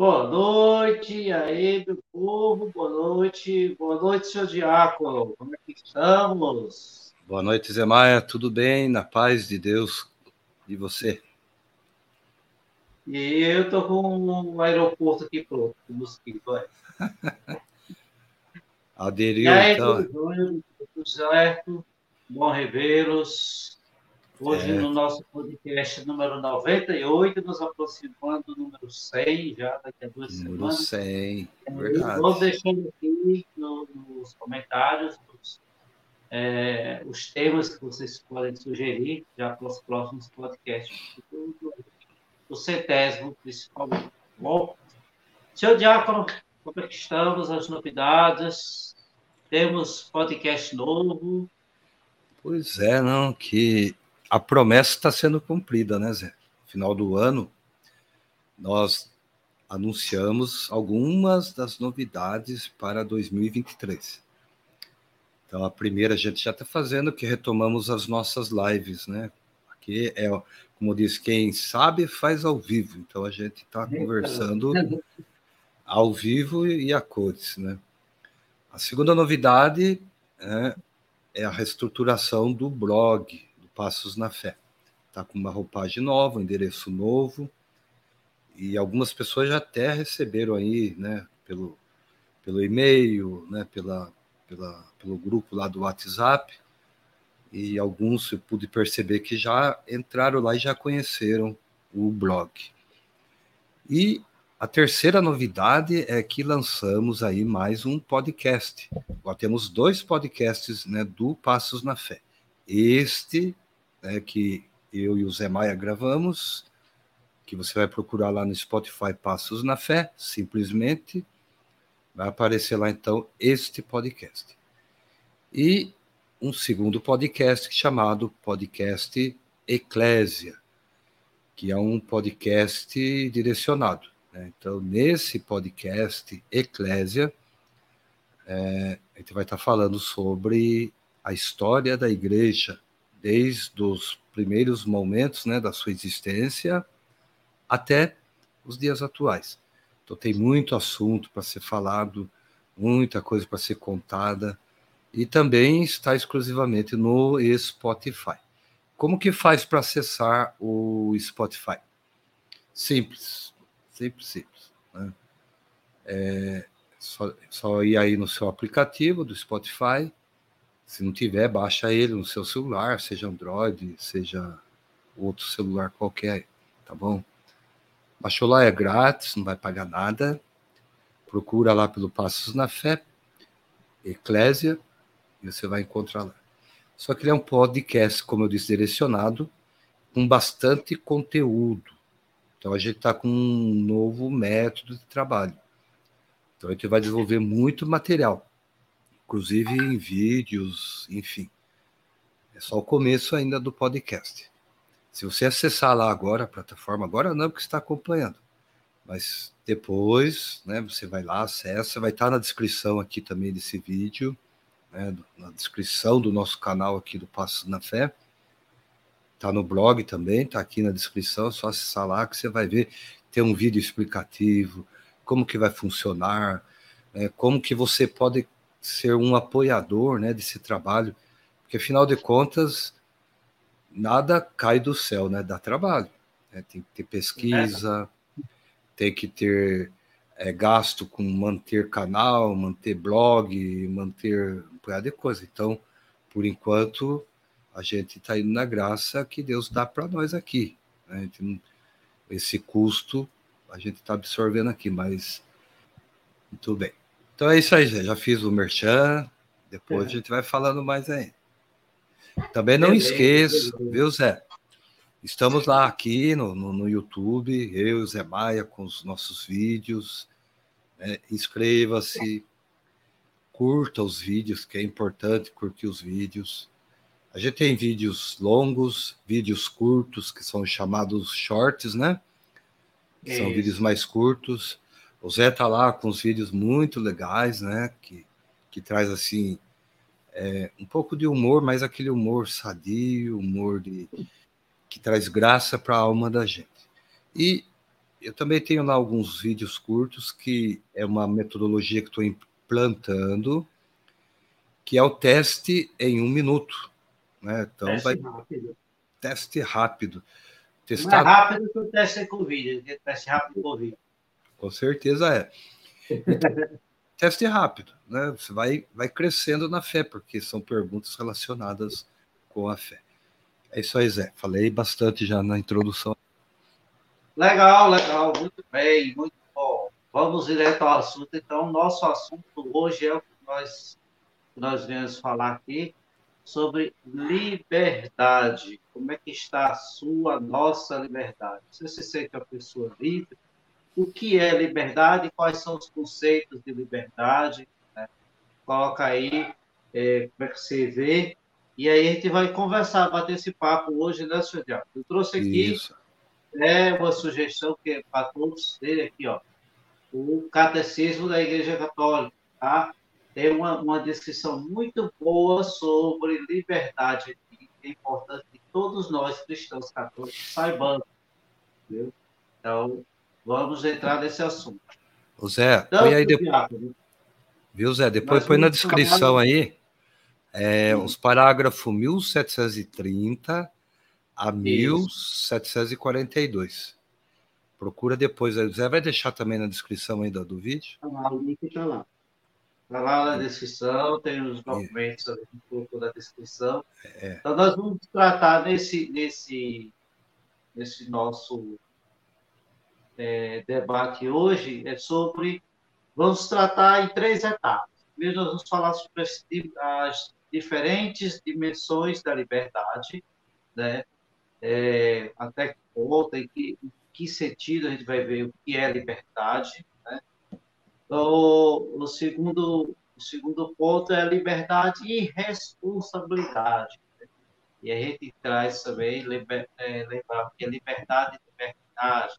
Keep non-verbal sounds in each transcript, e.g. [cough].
Boa noite, aí, meu povo, boa noite, boa noite, senhor Diácono, como é que estamos? Boa noite, Zé Maia, tudo bem, na paz de Deus e você? E eu tô com um aeroporto aqui pronto, com mosquito, [laughs] é. Aderiu, aí, então. Tudo, tudo certo, bom revê-los, Hoje, É. no nosso podcast número 98, nos aproximando do número 100, já daqui a duas Número semanas. 100, Eu verdade. Vou deixando aqui no- nos comentários os, é, os temas que vocês podem sugerir já para os próximos podcasts, do centésimo, principalmente. tá Bom, senhor Diácono, como é que estamos? As novidades? Temos podcast novo? Pois é, não, que a promessa está sendo cumprida, né, Zé? Final do ano, nós anunciamos algumas das novidades para 2023. Então, a primeira a gente já está fazendo, que retomamos as nossas lives, né? Aqui é, como diz, quem sabe faz ao vivo. Então, a gente está conversando ao vivo e a cores, né? A segunda novidade é, é a reestruturação do blog Passos na Fé. Está com uma roupagem nova, um endereço novo, e algumas pessoas já até receberam aí, né, pelo, pelo e-mail, né, pela, pela, pelo grupo lá do WhatsApp, e alguns eu pude perceber que já entraram lá e já conheceram o blog. E a terceira novidade é que lançamos aí mais um podcast. Agora temos dois podcasts né, do Passos na Fé. Este, né, que eu e o Zé Maia gravamos, que você vai procurar lá no Spotify Passos na Fé, simplesmente vai aparecer lá então este podcast. E um segundo podcast chamado Podcast Eclésia, que é um podcast direcionado. né? Então, nesse podcast Eclésia, é, a gente vai estar falando sobre a história da igreja, desde os primeiros momentos né, da sua existência até os dias atuais. Então, tem muito assunto para ser falado, muita coisa para ser contada, e também está exclusivamente no Spotify. Como que faz para acessar o Spotify? Simples, simples, simples. Né? É só, só ir aí no seu aplicativo do Spotify. Se não tiver, baixa ele no seu celular, seja Android, seja outro celular qualquer, tá bom? Baixou lá, é grátis, não vai pagar nada. Procura lá pelo Passos na Fé, Eclésia, e você vai encontrar lá. Só que ele é um podcast, como eu disse, direcionado, com bastante conteúdo. Então a gente está com um novo método de trabalho. Então a gente vai desenvolver muito material, inclusive em vídeos, enfim. É só o começo ainda do podcast. Se você acessar lá agora a plataforma, agora não, porque está acompanhando. Mas depois, né, você vai lá, acessa, vai estar na descrição aqui também desse vídeo, né, na descrição do nosso canal aqui do Passos na Fé. Tá no blog também, tá aqui na descrição, é só acessar lá que você vai ver. Tem um vídeo explicativo, como que vai funcionar, né, como que você pode ser um apoiador né, desse trabalho, porque afinal de contas, nada cai do céu, né? Dá trabalho. né? Tem que ter pesquisa, tem que ter é, gasto com manter canal, manter blog, manter um punhado de coisa. Então, por enquanto, a gente está indo na graça que Deus dá para nós aqui. né? Gente Esse custo a gente está absorvendo aqui, mas muito bem. Então é isso aí, Zé. Já fiz o merchan, depois É. a gente vai falando mais aí. Também não esqueça, viu, Zé? Estamos lá aqui no, no, no YouTube, eu e Zé Maia, com os nossos vídeos. né? Inscreva-se, curta os vídeos, que é importante curtir os vídeos. A gente tem vídeos longos, vídeos curtos, que são chamados shorts, né? Que são vídeos mais curtos. O Zé tá lá com os vídeos muito legais, né? Que, que traz assim é, um pouco de humor, mas aquele humor sadio, humor de que traz graça para a alma da gente. E eu também tenho lá alguns vídeos curtos que é uma metodologia que estou implantando, que é o teste em um minuto. Né? Então, teste vai. Rápido. Teste rápido. Testar... Mais rápido que o teste com vídeo, teste rápido com vídeo. Com certeza é. [laughs] teste rápido, né? Você vai, vai crescendo na fé, porque são perguntas relacionadas com a fé. É isso aí, Zé. Falei bastante já na introdução. Legal, legal, muito bem, muito bom. Vamos direto ao assunto. Então, nosso assunto hoje é o que nós, nós viemos falar aqui sobre liberdade. Como é que está a sua, nossa liberdade? Você se sente uma pessoa livre? O que é liberdade? Quais são os conceitos de liberdade? Né? Coloca aí é, como é que você vê. E aí a gente vai conversar, bater esse papo hoje, né, senhor Diabo? Eu trouxe aqui Isso. é uma sugestão que é para todos terem aqui, ó, o Catecismo da Igreja Católica, tá? Tem uma, uma descrição muito boa sobre liberdade, que é importante que todos nós, cristãos católicos, saibamos. Viu? Então, vamos entrar nesse assunto. O Zé, põe aí depois. Viu, Zé? Depois põe na descrição aí é, os parágrafos 1730 a 1742. Procura depois. O Zé vai deixar também na descrição ainda do vídeo. Tá lá, o link está lá. Está lá na descrição, tem os documentos ali no da descrição. É. Então, nós vamos tratar nesse, nesse, nesse nosso é, debate hoje é sobre. Vamos tratar em três etapas. Primeiro, nós vamos falar sobre as, diferentes dimensões da liberdade, né? É, até que ponto, em que, em que sentido a gente vai ver o que é liberdade, né? O, o, segundo, o segundo ponto é a liberdade e responsabilidade. Né? E a gente traz também, é, lembrar que é liberdade e liberdade.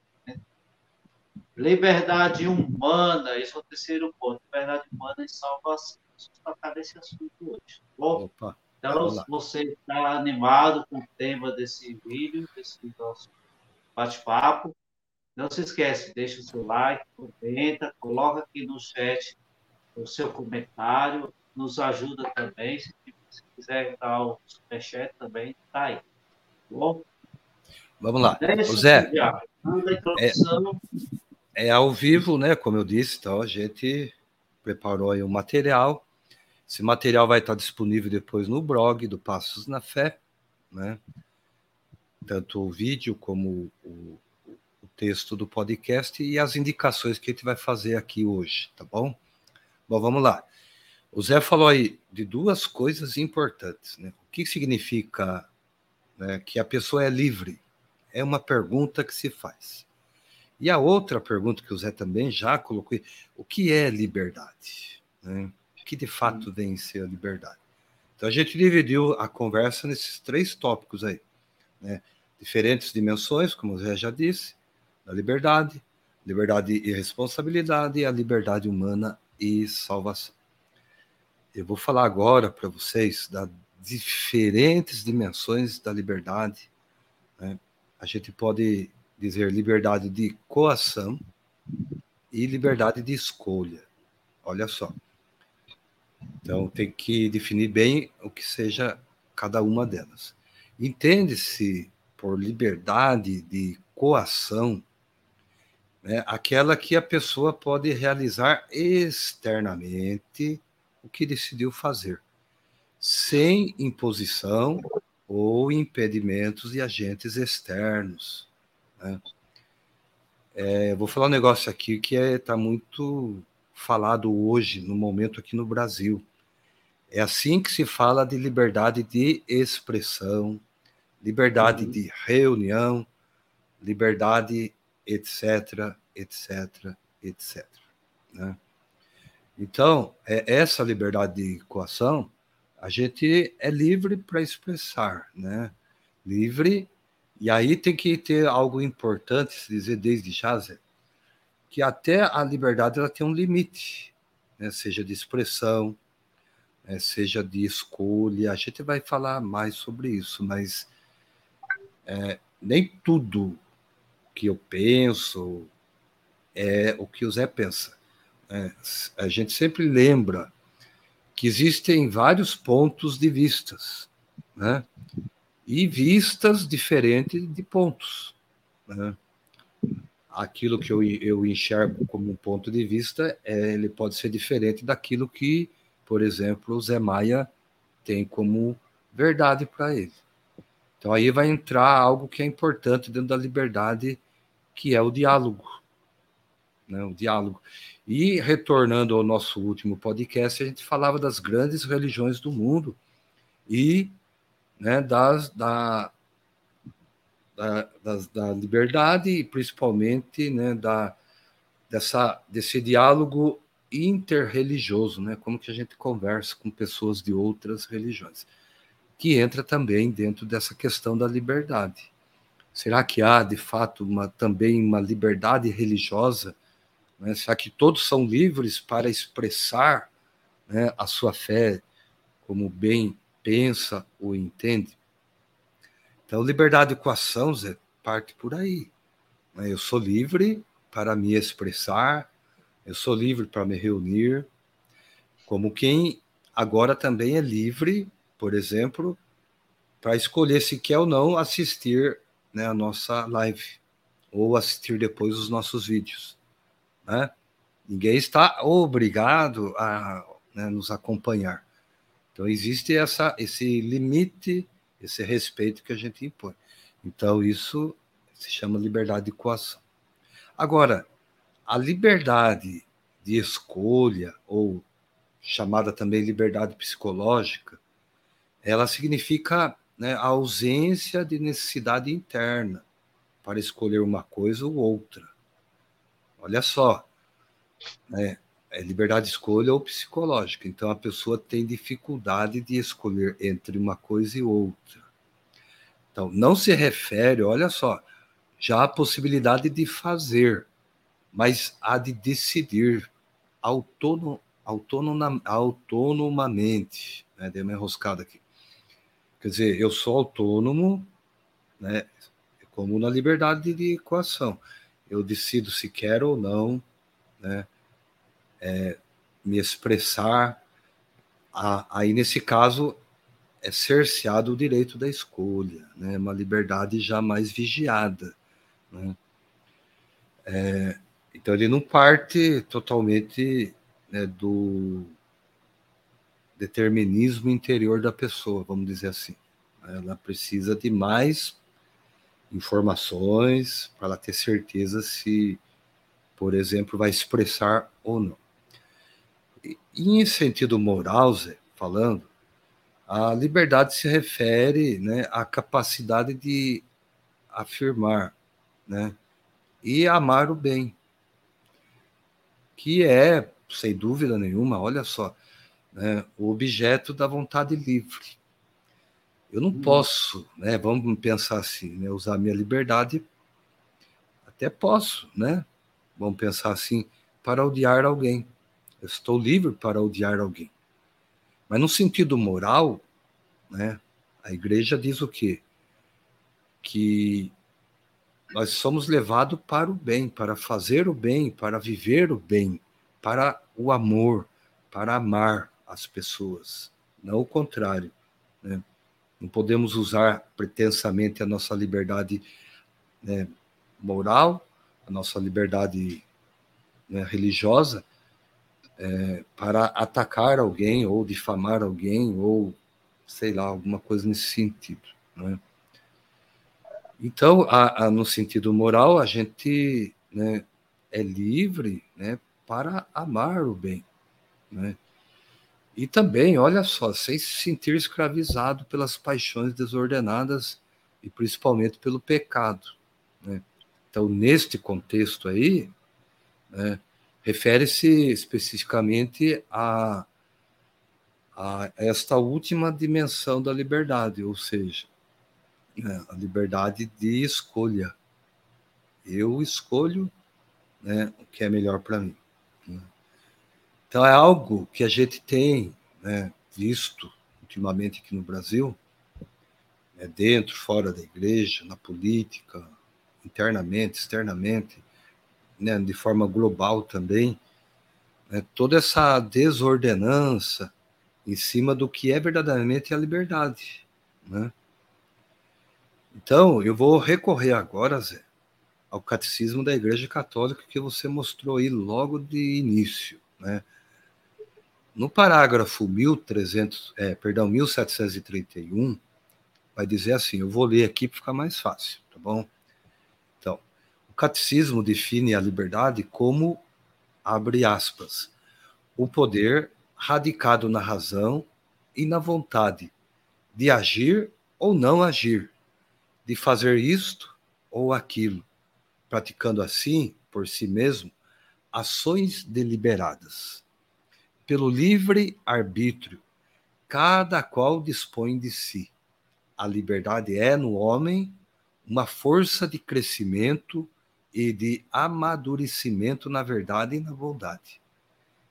Liberdade humana, esse é o terceiro ponto. Liberdade humana e salvação tocar nesse assunto hoje. Bom, Opa, então, se você está animado com o tema desse vídeo, desse nosso bate-papo, não se esquece, deixa o seu like, comenta, coloca aqui no chat o seu comentário, nos ajuda também, se, se quiser dar o superchat também, tá aí. Tá bom? Vamos lá. Deixa Zé, é, é ao vivo, né? Como eu disse, então a gente preparou aí o um material esse material vai estar disponível depois no blog do Passos na Fé, né? Tanto o vídeo como o, o texto do podcast e as indicações que a gente vai fazer aqui hoje, tá bom? Bom, vamos lá. O Zé falou aí de duas coisas importantes, né? O que significa né, que a pessoa é livre? É uma pergunta que se faz. E a outra pergunta que o Zé também já colocou, o que é liberdade? Né? que de fato vem ser a liberdade. Então a gente dividiu a conversa nesses três tópicos aí, né? Diferentes dimensões, como você já disse, da liberdade, liberdade e responsabilidade, e a liberdade humana e salvação. Eu vou falar agora para vocês das diferentes dimensões da liberdade. Né? A gente pode dizer liberdade de coação e liberdade de escolha. Olha só. Então, tem que definir bem o que seja cada uma delas. Entende-se por liberdade de coação né, aquela que a pessoa pode realizar externamente o que decidiu fazer, sem imposição ou impedimentos de agentes externos. Né? É, vou falar um negócio aqui que está é, tá muito falado hoje, no momento aqui no Brasil. É assim que se fala de liberdade de expressão, liberdade uhum. de reunião, liberdade, etc, etc, etc. Né? Então, é essa liberdade de coação, a gente é livre para expressar, né? Livre, e aí tem que ter algo importante, se dizer desde já, Zé, que até a liberdade ela tem um limite, né? seja de expressão, é, seja de escolha. A gente vai falar mais sobre isso, mas é, nem tudo que eu penso, é o que o Zé pensa. É, a gente sempre lembra que existem vários pontos de vistas, né? E vistas diferentes de pontos. Né? Aquilo que eu, eu enxergo como um ponto de vista, é, ele pode ser diferente daquilo que, por exemplo, o Zé Maia tem como verdade para ele. Então aí vai entrar algo que é importante dentro da liberdade, que é o diálogo. Né? O diálogo. E retornando ao nosso último podcast, a gente falava das grandes religiões do mundo e né, das, da, da, das, da liberdade e principalmente né, da, dessa, desse diálogo interreligioso, né? Como que a gente conversa com pessoas de outras religiões, que entra também dentro dessa questão da liberdade. Será que há de fato uma, também uma liberdade religiosa? Né? Será que todos são livres para expressar né, a sua fé como bem pensa ou entende? Então, liberdade de coação, Zé, parte por aí. Né? Eu sou livre para me expressar, eu sou livre para me reunir, como quem agora também é livre, por exemplo, para escolher se quer ou não assistir né, a nossa live ou assistir depois os nossos vídeos. Né? Ninguém está obrigado a né, nos acompanhar. Então existe essa, esse limite, esse respeito que a gente impõe. Então isso se chama liberdade de coação. Agora, a liberdade de escolha, ou chamada também liberdade psicológica, ela significa né, a ausência de necessidade interna para escolher uma coisa ou outra. Olha só, né, é liberdade de escolha ou psicológica. Então a pessoa tem dificuldade de escolher entre uma coisa e outra. Então não se refere, olha só, já a possibilidade de fazer, mas há de decidir autonom, autonom, autonomamente. Né? Dei uma enroscada aqui. Quer dizer, eu sou autônomo, né? como na liberdade de coação. Eu decido se quero ou não né? É, me expressar. Aí, nesse caso, é cerceado o direito da escolha, né? uma liberdade já mais vigiada. Né? É, então ele não parte totalmente né, do determinismo interior da pessoa, vamos dizer assim. Ela precisa de mais informações para ela ter certeza se, por exemplo, vai expressar ou não. Em sentido moral, Zé, falando, a liberdade se refere né, à capacidade de afirmar né, e amar o bem que é, sem dúvida nenhuma, olha só, né, o objeto da vontade livre. Eu não hum. posso, né, vamos pensar assim, né, usar minha liberdade, até posso, né? Vamos pensar assim, para odiar alguém. Eu estou livre para odiar alguém. Mas no sentido moral, né, a igreja diz o quê? Que nós somos levados para o bem, para fazer o bem, para viver o bem, para o amor, para amar as pessoas, não o contrário. Né? Não podemos usar pretensamente a nossa liberdade né, moral, a nossa liberdade né, religiosa, é, para atacar alguém ou difamar alguém ou sei lá alguma coisa nesse sentido. Né? Então, a, a, no sentido moral, a gente né, é livre né, para amar o bem. Né? E também, olha só, sem se sentir escravizado pelas paixões desordenadas e principalmente pelo pecado. Né? Então, neste contexto aí, né, refere-se especificamente a, a esta última dimensão da liberdade, ou seja, né, a liberdade de escolha. Eu escolho né, o que é melhor para mim. Né. Então, é algo que a gente tem né, visto ultimamente aqui no Brasil, né, dentro, fora da igreja, na política, internamente, externamente, né, de forma global também, né, toda essa desordenança em cima do que é verdadeiramente a liberdade. Né? Então, eu vou recorrer agora, Zé, ao catecismo da Igreja Católica que você mostrou aí logo de início. Né? No parágrafo 1300, é, perdão, 1731, vai dizer assim, eu vou ler aqui para ficar mais fácil, tá bom? Catecismo define a liberdade como, abre aspas, o poder radicado na razão e na vontade de agir ou não agir, de fazer isto ou aquilo, praticando assim, por si mesmo, ações deliberadas pelo livre arbítrio, cada qual dispõe de si. A liberdade é no homem uma força de crescimento e de amadurecimento na verdade e na bondade.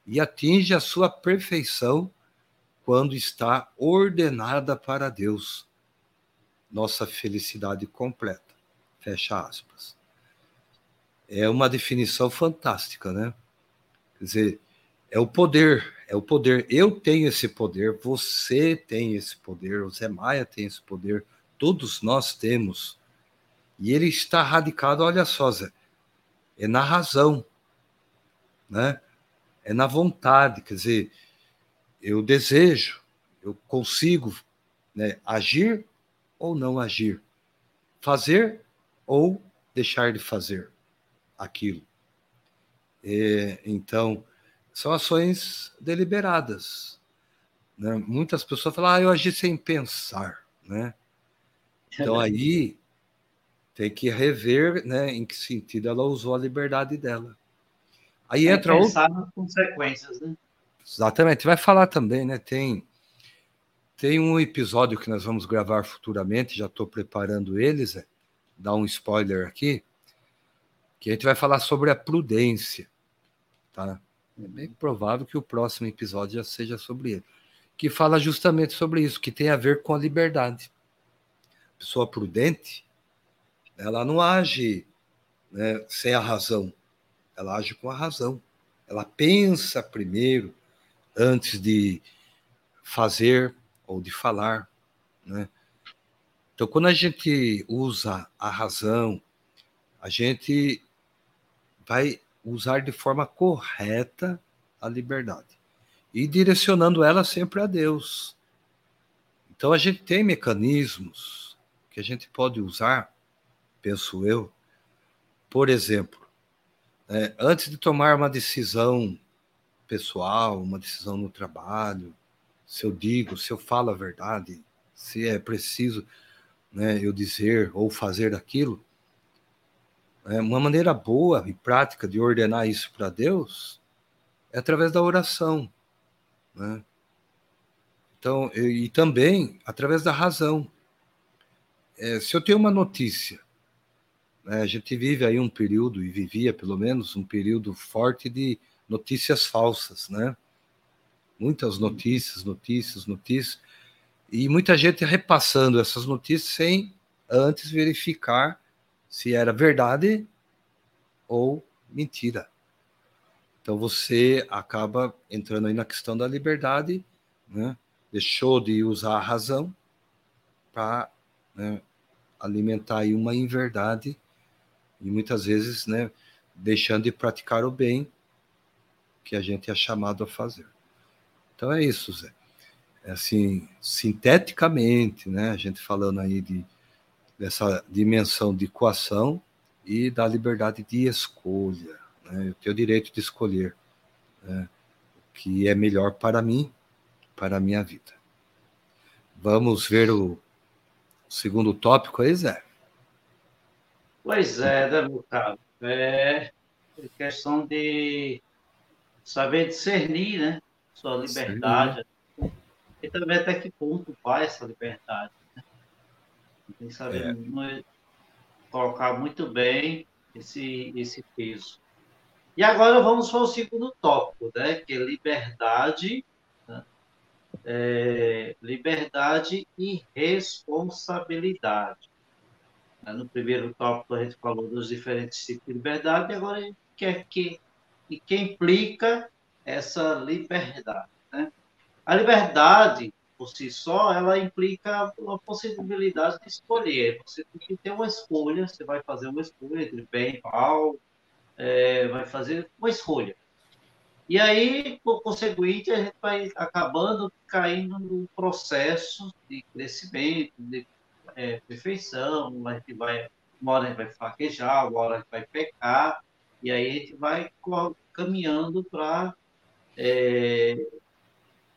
E atinge a sua perfeição quando está ordenada para Deus. Nossa felicidade completa. Fecha aspas. É uma definição fantástica, né? Quer dizer, é o poder, é o poder. Eu tenho esse poder, você tem esse poder, o Zé Maia tem esse poder, todos nós temos. E ele está radicado, olha só, Zé, é na razão, né? É na vontade, quer dizer, eu desejo, eu consigo né, agir ou não agir, fazer ou deixar de fazer aquilo. É, então, são ações deliberadas. Né? Muitas pessoas falam, ah, eu agi sem pensar. Né? Então [laughs] aí tem que rever né, em que sentido ela usou a liberdade dela. Aí tem entra pensar outro... nas consequências, né? Exatamente. Vai falar também, né? Tem tem um episódio que nós vamos gravar futuramente, já estou preparando eles, é, dar um spoiler aqui, que a gente vai falar sobre a prudência, tá? É bem provável que o próximo episódio já seja sobre ele, que fala justamente sobre isso, que tem a ver com a liberdade. pessoa prudente, ela não age né, sem a razão, ela age com a razão. Ela pensa primeiro antes de fazer ou de falar, né? Então, quando a gente usa a razão, a gente vai usar de forma correta a liberdade e direcionando ela sempre a Deus. Então a gente tem mecanismos que a gente pode usar, penso eu. Por exemplo, é, antes de tomar uma decisão pessoal, uma decisão no trabalho, se eu digo, se eu falo a verdade, se é preciso né, eu dizer ou fazer aquilo, é, uma maneira boa e prática de ordenar isso para Deus é através da oração. Né? Então, e, e, também através da razão. É, se eu tenho uma notícia, a gente vive aí um período, e vivia pelo menos um período forte de notícias falsas, né? Muitas notícias, notícias, notícias, e muita gente repassando essas notícias sem antes verificar se era verdade ou mentira. Então você acaba entrando aí na questão da liberdade, né? deixou de usar a razão para né, alimentar aí uma inverdade e muitas vezes né, deixando de praticar o bem que a gente é chamado a fazer. Então é isso, Zé. É assim, sinteticamente, né, a gente falando aí de dessa dimensão de coação e da liberdade de escolha. Né? Eu tenho o direito de escolher né? o que é melhor para mim, para a minha vida. Vamos ver o segundo tópico aí, Zé? Pois é, né, meu caro? É questão de saber discernir, né? Sua liberdade. Sim. E também até que ponto vai essa liberdade. Tem que saber é. colocar muito bem esse, esse peso. E agora vamos para o segundo tópico, né? Que é liberdade, né? é, liberdade e responsabilidade. Né? No primeiro tópico a gente falou dos diferentes tipos de liberdade, e agora a gente quer que, e que implica essa liberdade. Né? A liberdade, por si só, ela implica a possibilidade de escolher. Você tem que ter uma escolha, você vai fazer uma escolha entre bem e mal, é, vai fazer uma escolha. E aí, por conseguinte, a gente vai acabando caindo num processo de crescimento, de é, perfeição, a gente vai, uma hora a gente vai fraquejar, uma hora a gente vai pecar, e aí a gente vai caminhando para é,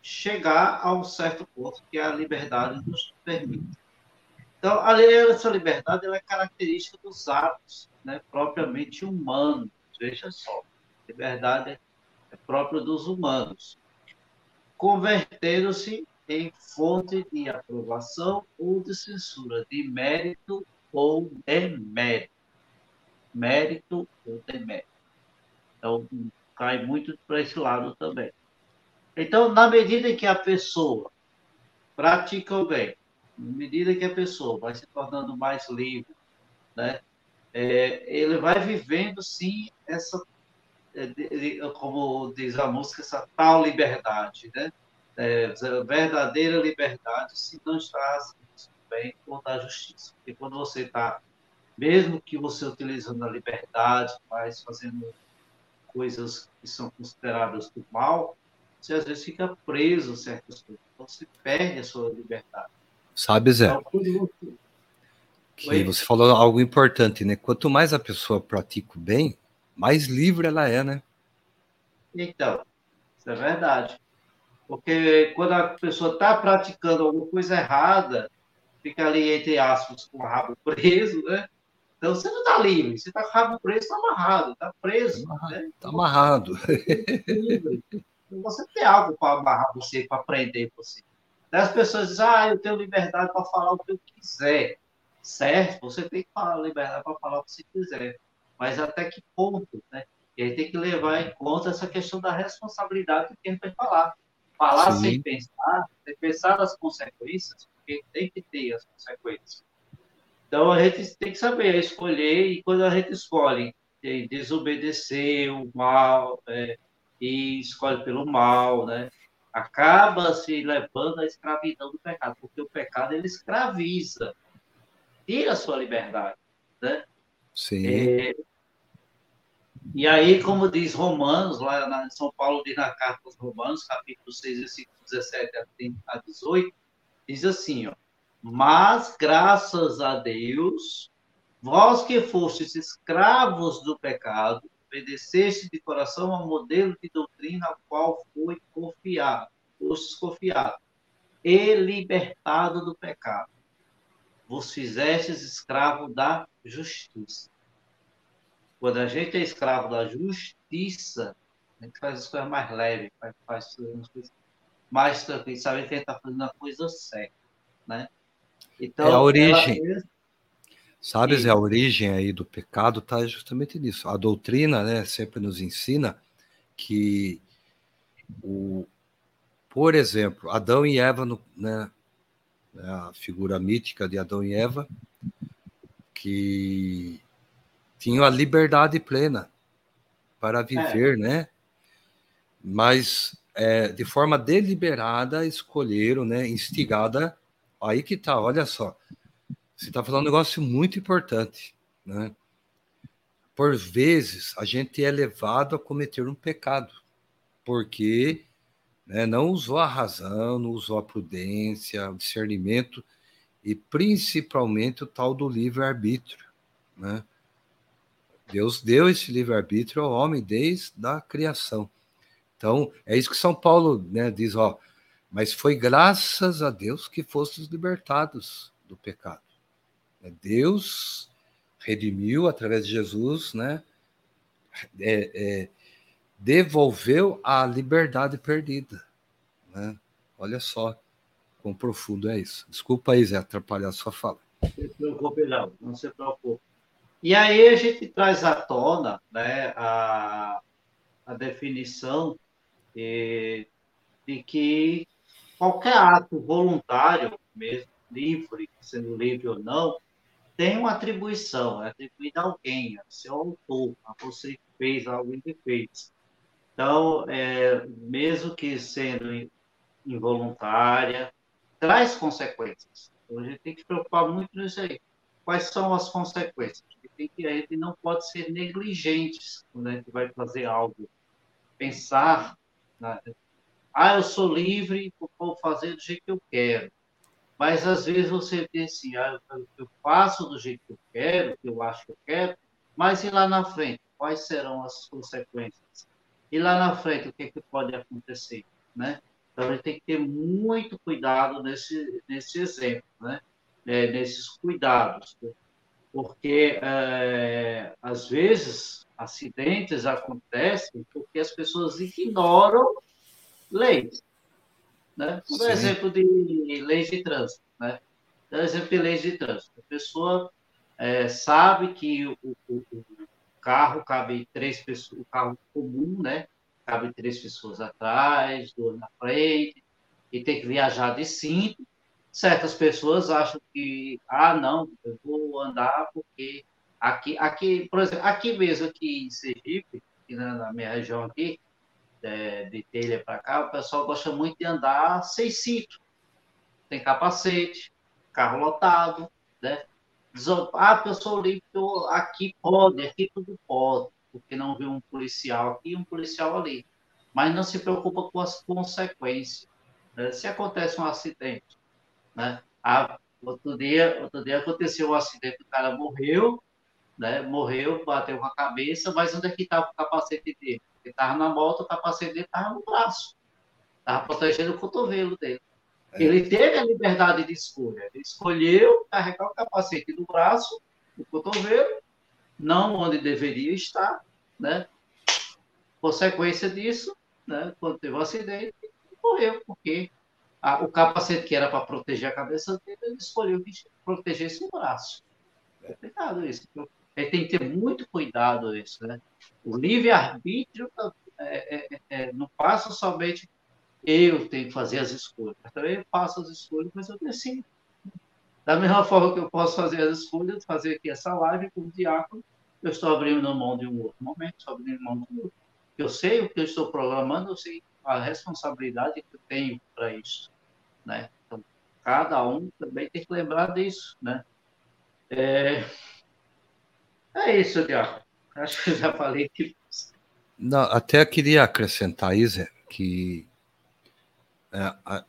chegar a um certo ponto que a liberdade nos permite. Então, a essa liberdade ela é característica dos atos né, propriamente humanos. Veja só, liberdade é próprio dos humanos, convertendo-se em fonte de aprovação ou de censura, de mérito ou demérito. Mérito ou demérito. Então, cai muito para esse lado também. Então, na medida que a pessoa pratica o bem, na medida que a pessoa vai se tornando mais livre, né, é, ele vai vivendo, sim, essa é, como diz a música, essa tal liberdade, né? É, verdadeira liberdade se não está assim, bem ou da justiça. Porque quando você está, mesmo que você utilizando a liberdade, mas fazendo coisas que são consideradas do mal, você às vezes fica preso a certas coisas. Então você perde a sua liberdade. Sabe, Zé? Então. Que você falou algo importante, né? Quanto mais a pessoa pratica o bem, mais livre ela é, né? Então, isso é verdade. Porque quando a pessoa está praticando alguma coisa errada, fica ali, entre aspas, com o rabo preso, né? Então você não está livre, você está com o rabo preso, está amarrado, está preso. Está amarrado. Né? Tá amarrado. Então, você tem algo para amarrar você, para prender você. as pessoas dizem, ah, eu tenho liberdade para falar o que eu quiser. Certo? Você tem que falar liberdade para falar o que você quiser mas até que ponto, né? E aí tem que levar em conta essa questão da responsabilidade que gente vai falar. Falar Sim. sem pensar, sem pensar nas consequências, porque tem que ter as consequências. Então a gente tem que saber escolher, e quando a gente escolhe desobedecer o mal, é, e escolhe pelo mal, né? acaba se levando à escravidão do pecado, porque o pecado ele escraviza, tira a sua liberdade, né? Sim. É, e aí, como diz Romanos, lá na São Paulo diz na carta aos Romanos, capítulo 6, versículo 17 a 18, diz assim, ó, mas graças a Deus, vós que fostes escravos do pecado, obedeceste de coração ao modelo de doutrina ao qual foi confiado, fostes confiado, e libertado do pecado. Vos fizestes escravo da justiça. Quando a gente é escravo da justiça, a gente faz as coisas mais leves, faz, faz as coisas mais tranquilas, sabe que a gente está fazendo a coisa certa, né? Então, é a origem. Ela... Sabes, é a origem aí do pecado está justamente nisso. A doutrina, né, sempre nos ensina que o, por exemplo, Adão e Eva, no, né, a figura mítica de Adão e Eva, que tinham a liberdade plena para é. viver, é. né? Mas é, de forma deliberada escolheram, né? Instigada. Aí que tá, olha só. Você está falando um negócio muito importante, né? Por vezes a gente é levado a cometer um pecado, porque né, não usou a razão, não usou a prudência, o discernimento e principalmente o tal do livre-arbítrio. Né? Deus deu esse livre-arbítrio ao homem desde a criação. Então, é isso que São Paulo né, diz, ó, mas foi graças a Deus que fostes libertados do pecado. É, Deus redimiu através de Jesus, né? É, é, devolveu a liberdade perdida. Né? Olha só quão profundo é isso. Desculpa aí, Zé, atrapalhar a sua fala. Não se preocupe, não, não se preocupe. E aí a gente traz à tona né, a, a definição de, de que qualquer ato voluntário, mesmo livre, sendo livre ou não, tem uma atribuição, é atribuída a alguém, a seu autor, a você que fez, a alguém que fez. Então, é, mesmo que sendo involuntária, traz consequências. Então, a gente tem que se preocupar muito nisso aí. Quais são as consequências? Gente, que, a gente não pode ser negligentes quando a gente vai fazer algo. Pensar, na, ah, eu sou livre, vou fazer do jeito que eu quero. Mas às vezes você diz assim, ah, eu faço do jeito que eu quero, que eu acho que eu quero, mas e lá na frente? Quais serão as consequências? E lá na frente, o que, é que pode acontecer? Né? Então, a gente tem que ter muito cuidado nesse, nesse exemplo, né? É, nesses cuidados, porque é, às vezes acidentes acontecem porque as pessoas ignoram leis. Né? Por Sim. exemplo de leis de trânsito. Né? Por exemplo de leis de trânsito. A pessoa é, sabe que o, o, o, carro cabe três pessoas, o carro comum, né? Cabe três pessoas atrás, duas na frente, e tem que viajar de cinco. Certas pessoas acham que, ah, não, eu vou andar porque aqui, aqui por exemplo, aqui mesmo, aqui em Sergipe, aqui na, na minha região aqui, é, de telha para cá, o pessoal gosta muito de andar seis cintos. Tem capacete, carro lotado, né? Ah, livre, aqui pode, aqui tudo pode, porque não vê um policial aqui e um policial ali. Mas não se preocupa com as consequências. Né? Se acontece um acidente, né? Ah, outro, dia, outro dia aconteceu um acidente, o cara morreu, né? morreu, bateu com a cabeça, mas onde é que estava o capacete dele? Ele estava na moto, o capacete dele estava no braço. Estava protegendo o cotovelo dele. É. Ele teve a liberdade de escolha. Ele escolheu carregar o capacete no braço, no cotovelo, não onde deveria estar, né? Consequência disso, né? Quando teve o um acidente, morreu, porque a, o capacete que era para proteger a cabeça dele, ele escolheu que protegesse o braço. É complicado isso. Ele tem que ter muito cuidado isso, né? O livre-arbítrio é, é, é, não passa somente eu tenho que fazer as escolhas. Também eu faço as escolhas, mas eu decido. Da mesma forma que eu posso fazer as escolhas, fazer aqui essa live com o diácono, eu estou abrindo mão de um outro momento, estou abrindo mão de um outro. Eu sei o que eu estou programando, eu sei a responsabilidade que eu tenho para isso. Né? Então, cada um também tem que lembrar disso. Né? É, é isso, Diácono. Acho que eu já falei que. Não, até queria acrescentar, Isa, que é, a,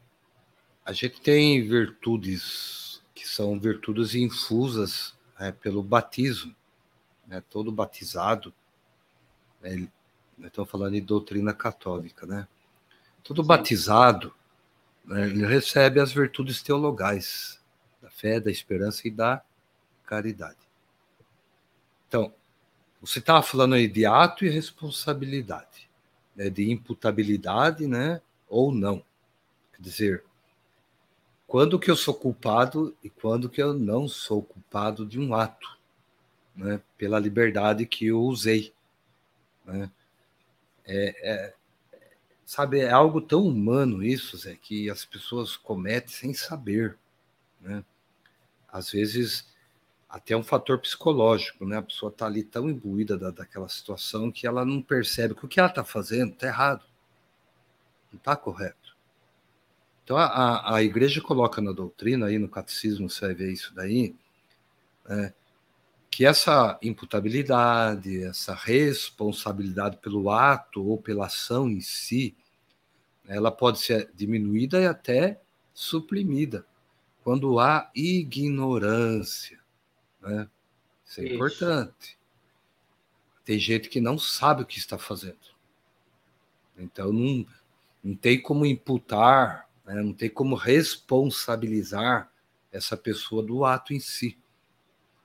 a, gente tem virtudes que são virtudes infusas é, pelo batismo. Né? Todo batizado, né? estou falando de doutrina católica, né? Todo Sim. batizado? Ele recebe as virtudes teologais da fé, da esperança e da caridade. Então, você estava falando aí de ato e responsabilidade, né, de imputabilidade, né, ou não. Quer dizer, quando que eu sou culpado e quando que eu não sou culpado de um ato, né, pela liberdade que eu usei, né? É, é, sabe, é algo tão humano isso, Zé, que as pessoas cometem sem saber, né? Às vezes até um fator psicológico, né? A pessoa está ali tão imbuída da, daquela situação que ela não percebe que o que ela está fazendo está errado, não está correto. Então a, a, a, igreja coloca na doutrina, aí no catecismo você vai ver isso daí, né? Que essa imputabilidade, essa responsabilidade pelo ato ou pela ação em si, ela pode ser diminuída e até suprimida quando há ignorância né? Isso é Isso. importante. Tem gente que não sabe o que está fazendo. Então não, não tem como imputar, né? não tem como responsabilizar essa pessoa do ato em si.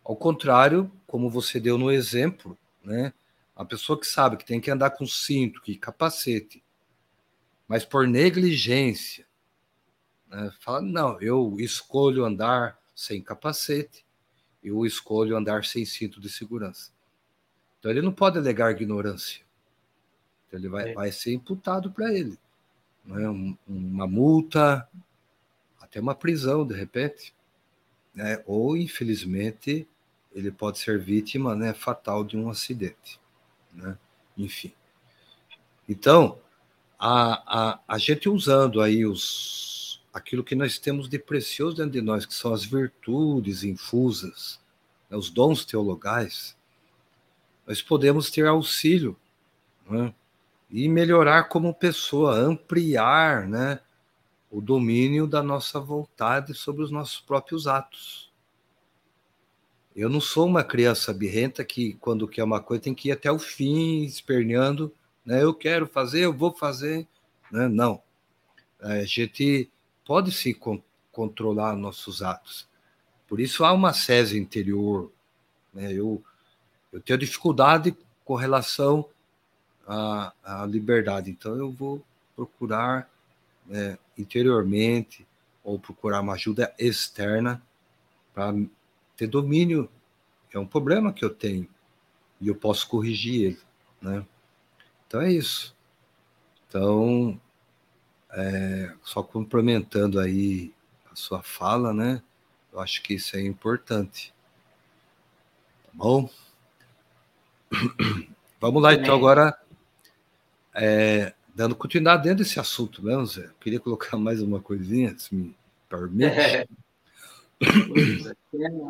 Ao contrário, como você deu no exemplo, né? A pessoa que sabe que tem que andar com cinto, que capacete, mas por negligência, né? fala, não, eu escolho andar sem capacete, eu escolho andar sem cinto de segurança. Então ele não pode alegar ignorância. Então ele vai, é. vai ser imputado para ele. É? Um, uma multa, até uma prisão, de repente. né, ou infelizmente ele pode ser vítima né, fatal de um acidente. Né? Enfim. Então, a, a, a gente usando aí os, aquilo que nós temos de precioso dentro de nós, que são as virtudes infusas, né, os dons teologais, nós podemos ter auxílio né, e melhorar como pessoa, ampliar né, o domínio da nossa vontade sobre os nossos próprios atos. Eu não sou uma criança birrenta que, quando quer uma coisa, tem que ir até o fim, esperneando, né? Eu quero fazer, eu vou fazer. Né? Não. A gente pode se con controlar nossos atos. Por isso há uma sese interior. Né? Eu, eu tenho dificuldade com relação à, à liberdade, então eu vou procurar né, interiormente ou procurar uma ajuda externa para ter domínio. É um problema que eu tenho e eu posso corrigir ele, né? Então é isso. Então, é, só complementando aí a sua fala, né? Eu acho que isso é importante. Tá bom? [coughs] Vamos lá, então, agora. É, dando continuidade dentro desse assunto mesmo, Zé. Queria colocar [laughs] mais uma coisinha, se me permite. [laughs]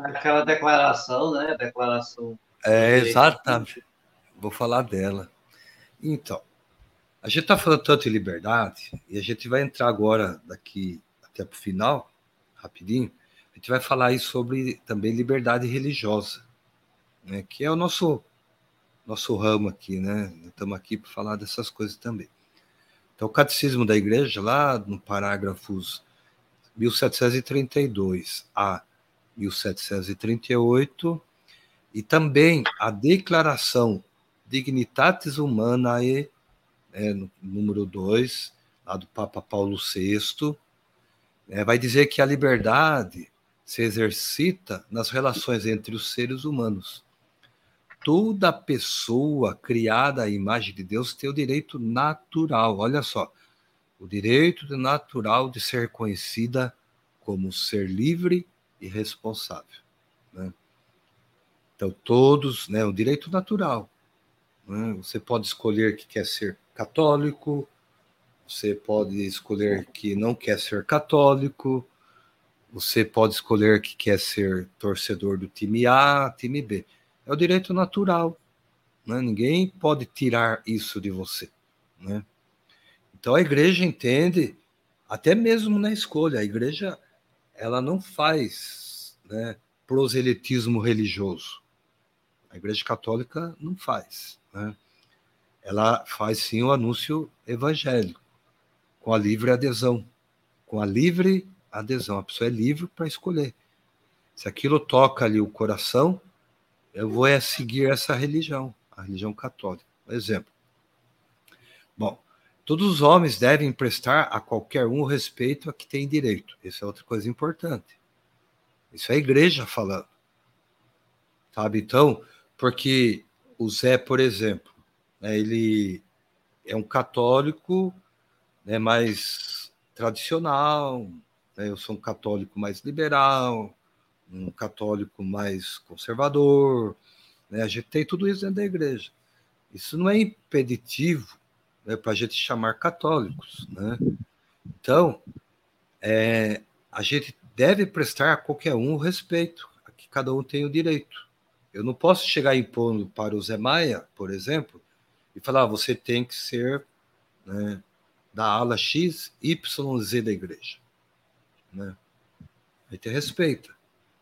Aquela declaração, né? Declaração. É, exatamente. Vou falar dela. Então, a gente está falando tanto em liberdade, e a gente vai entrar agora, daqui até para o final, rapidinho, a gente vai falar aí sobre também liberdade religiosa, né, que é o nosso, nosso ramo aqui, né? Estamos aqui para falar dessas coisas também. Então, o Catecismo da Igreja, lá no parágrafos 1732 a 1738, e também a Declaração Dignitatis Humanae, né, número 2, lá do Papa Paulo VI, né, vai dizer que a liberdade se exercita nas relações entre os seres humanos. Toda pessoa criada à imagem de Deus tem o direito natural, olha só, o direito natural de ser conhecida como ser livre e responsável. Né? Então, todos, né, o direito natural. Né? Você pode escolher que quer ser católico, você pode escolher que não quer ser católico, você pode escolher que quer ser torcedor do time A, time B. É o direito natural. Né? Ninguém pode tirar isso de você. Né? Então a igreja entende, até mesmo na escolha, a igreja ela não faz né, proselitismo religioso. A igreja católica não faz. Né? Ela faz sim o anúncio evangélico, com a livre adesão. Com a livre adesão. A pessoa é livre para escolher. Se aquilo toca ali o coração, eu vou é seguir essa religião, a religião católica. Por exemplo. Todos os homens devem prestar a qualquer um o respeito a que tem direito. Isso é outra coisa importante. Isso é a igreja falando. Sabe? Então, porque o Zé, por exemplo, né, ele é um católico né, mais tradicional, né, eu sou um católico mais liberal, um católico mais conservador, né? A gente tem tudo isso dentro da igreja. Isso não é impeditivo né, para a gente chamar católicos, né? Então, é, a gente deve prestar a qualquer um o respeito, a que cada um tem o direito. Eu não posso chegar impondo para o Zé Maia, por exemplo, e falar, ah, você tem que ser né, da ala X, Y, Z da igreja. Né? A gente respeita.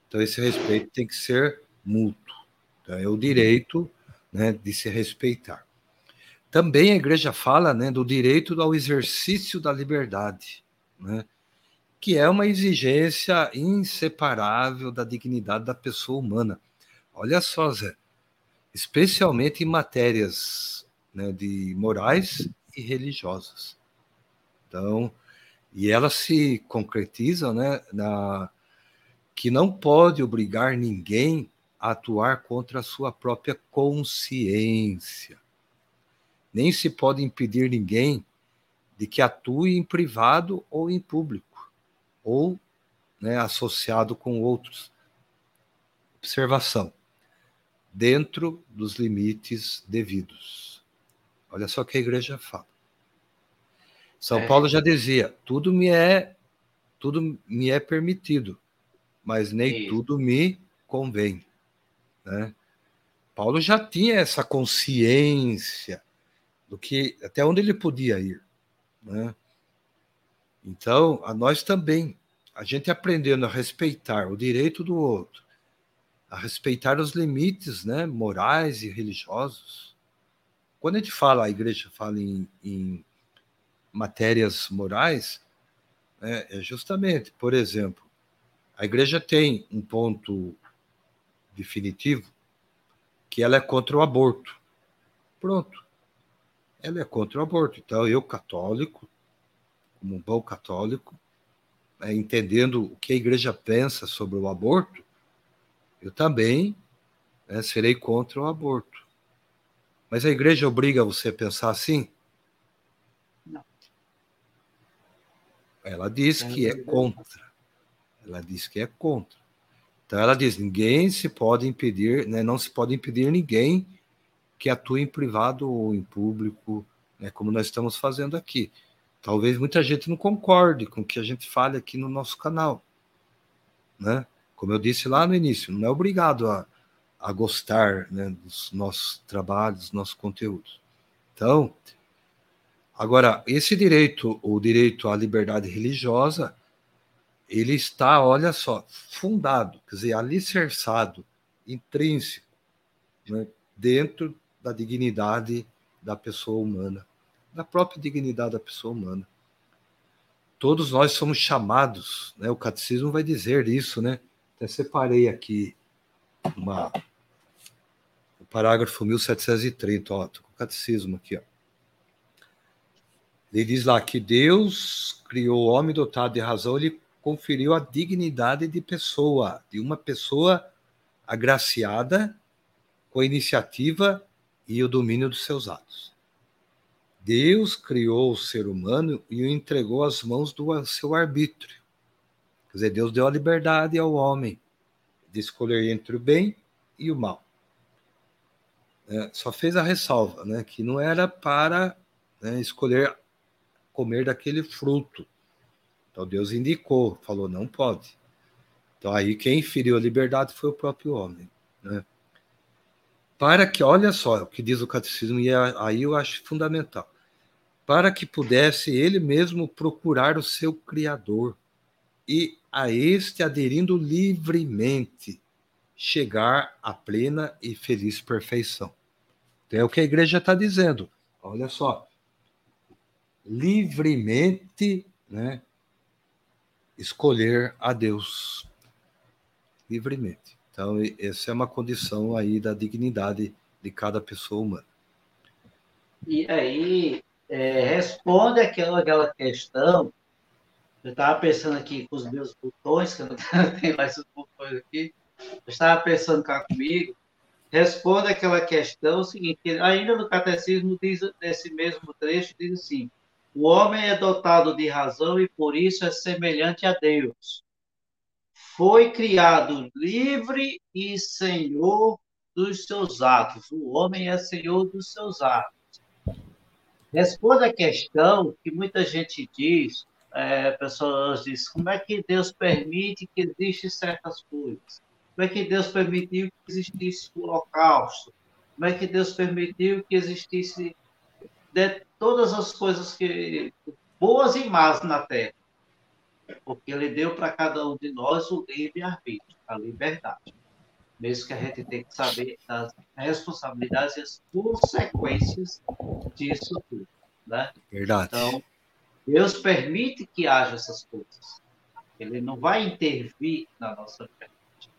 Então, esse respeito tem que ser mútuo. Então, é o direito né, de se respeitar. Também a igreja fala né, do direito ao exercício da liberdade, né, que é uma exigência inseparável da dignidade da pessoa humana. Olha só, Zé, especialmente em matérias né, de morais e religiosas. Então, e elas se concretizam né, na, que não pode obrigar ninguém a atuar contra a sua própria consciência. Nem se pode impedir ninguém de que atue em privado ou em público, ou né, associado com outros. Observação. Dentro dos limites devidos. Olha só o que a igreja fala. São é. Paulo já dizia: tudo me é tudo me é permitido, mas nem Isso. tudo me convém. Né? Paulo já tinha essa consciência do que até onde ele podia ir. Né? Então, a nós também, a gente aprendendo a respeitar o direito do outro, a respeitar os limites né, morais e religiosos. Quando a gente fala, a igreja fala em, em matérias morais, né, é justamente, por exemplo, a igreja tem um ponto definitivo que ela é contra o aborto. Pronto. Ela é contra o aborto. Então, eu, católico, como um bom católico, é, entendendo o que a igreja pensa sobre o aborto, eu também é, serei contra o aborto. Mas a igreja obriga você a pensar assim? Não. Ela diz que é contra. Ela diz que é contra. Então ela diz: ninguém se pode impedir, né, não se pode impedir ninguém que atue em privado ou em público, né, como nós estamos fazendo aqui. Talvez muita gente não concorde com o que a gente fale aqui no nosso canal, né? Como eu disse lá no início, não é obrigado a, a gostar né, dos nossos trabalhos, dos nossos conteúdos. Então, agora, esse direito, o direito à liberdade religiosa, ele está, olha só, fundado, quer dizer, alicerçado, intrínseco, né, dentro da dignidade da pessoa humana, da própria dignidade da pessoa humana. Todos nós somos chamados, né, o catecismo vai dizer isso, né? Até separei aqui uma, o parágrafo 1730, ó, o catecismo aqui, ó. Ele diz lá que Deus criou o homem dotado de razão, ele conferiu a dignidade de pessoa, de uma pessoa agraciada com a iniciativa e o domínio dos seus atos. Deus criou o ser humano e o entregou às mãos do seu arbítrio. Quer dizer, Deus deu a liberdade ao homem de escolher entre o bem e o mal. É, só fez a ressalva, né, que não era para né, escolher comer daquele fruto. Então Deus indicou, falou não pode. Então aí quem feriu a liberdade foi o próprio homem, né? Para que, olha só o que diz o catecismo e aí eu acho fundamental, para que pudesse ele mesmo procurar o seu criador e a este aderindo livremente chegar à plena e feliz perfeição. Então é o que a igreja está dizendo. Olha só, livremente, né, escolher a Deus livremente. Então essa é uma condição aí da dignidade de cada pessoa humana. E aí é, responde aquela, aquela questão eu estava pensando aqui com os meus botões, que eu não [laughs] tenho mais os botões aqui. Eu estava pensando cá comigo. Responde aquela questão seguinte: ainda no catecismo diz nesse mesmo trecho diz assim: o homem é dotado de razão e por isso é semelhante a Deus. Foi criado livre e senhor dos seus atos. O homem é senhor dos seus atos. Responde a questão que muita gente diz é, pessoas dizem, como é que Deus permite que existem certas coisas? Como é que Deus permitiu que existisse o holocausto? Como é que Deus permitiu que existisse de todas as coisas que boas e más na Terra? Porque Ele deu para cada um de nós o livre-arbítrio, a liberdade. Mesmo que a gente tenha que saber as responsabilidades e as consequências disso tudo. Né? Verdade. Então, Deus permite que haja essas coisas. Ele não vai intervir na nossa liberdade,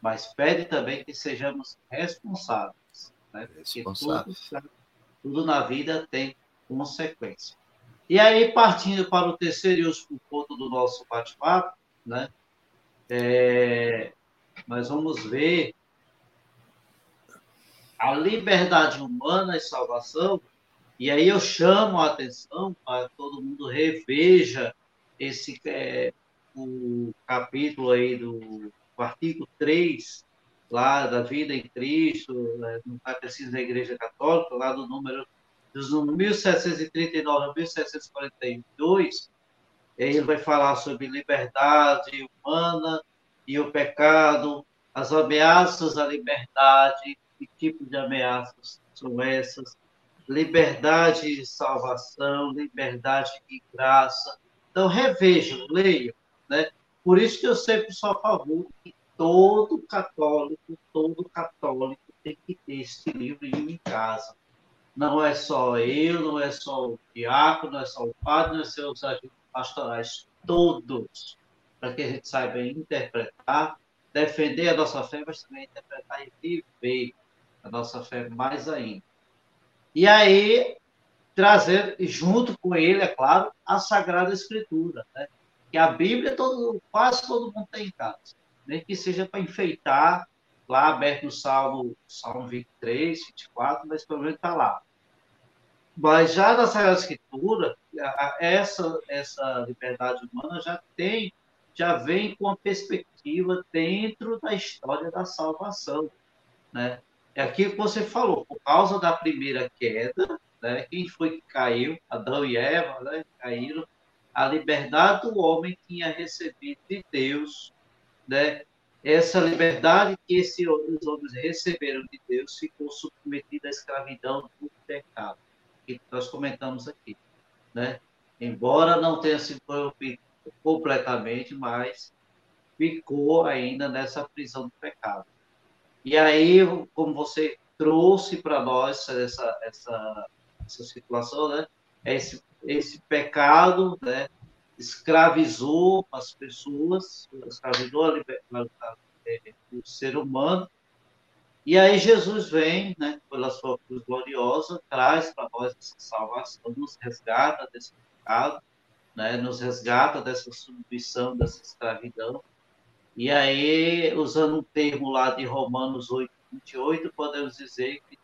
mas pede também que sejamos responsáveis. Né? Responsáveis. Tudo, tudo, na vida tem consequência. E aí, partindo para o terceiro e último ponto do nosso bate-papo, né? É, nós vamos ver a liberdade humana e salvação e aí eu chamo a atenção para todo mundo reveja esse, é, o capítulo aí do artigo 3, lá da vida em Cristo, né, no Catecismo da Igreja Católica, lá do número dos 1739 a 1742, ele vai falar sobre liberdade humana e o pecado, as ameaças à liberdade, que tipo de ameaças são essas, liberdade de salvação, liberdade de graça. Então, revejam, leiam. Né? Por isso que eu sempre sou a favor que todo católico, todo católico tem que ter esse livro em casa. Não é só eu, não é só o diácono, não é só o padre, não é só os agentes pastorais, todos, para que a gente saiba interpretar, defender a nossa fé, mas também interpretar e viver a nossa fé mais ainda. E aí, trazer junto com ele, é claro, a Sagrada Escritura, né? que a Bíblia todo, quase todo mundo tem em casa, nem que seja para enfeitar, lá aberto no Salmo, Salmo 23, 24, mas pelo menos está lá. Mas já na Sagrada Escritura, essa, essa liberdade humana já tem, já vem com a perspectiva dentro da história da salvação, né? É aquilo que você falou, por causa da primeira queda, né? Quem foi que caiu? Adão e Eva, né? Caíram. A liberdade do homem tinha recebido de Deus, né? Essa liberdade que esse, os homens receberam de Deus ficou submetida à escravidão do pecado, que nós comentamos aqui, né? Embora não tenha sido completamente, mas ficou ainda nessa prisão do pecado. E aí, como você trouxe para nós essa, essa, essa situação, né? Esse, esse pecado, né? Escravizou as pessoas, escravizou a liberdade, o ser humano. E aí Jesus vem, né, pela sua cruz gloriosa, traz para nós essa salvação, nos resgata desse pecado, né, nos resgata dessa submissão, dessa escravidão, e aí, usando um termo lá de Romanos 8, 28, podemos dizer que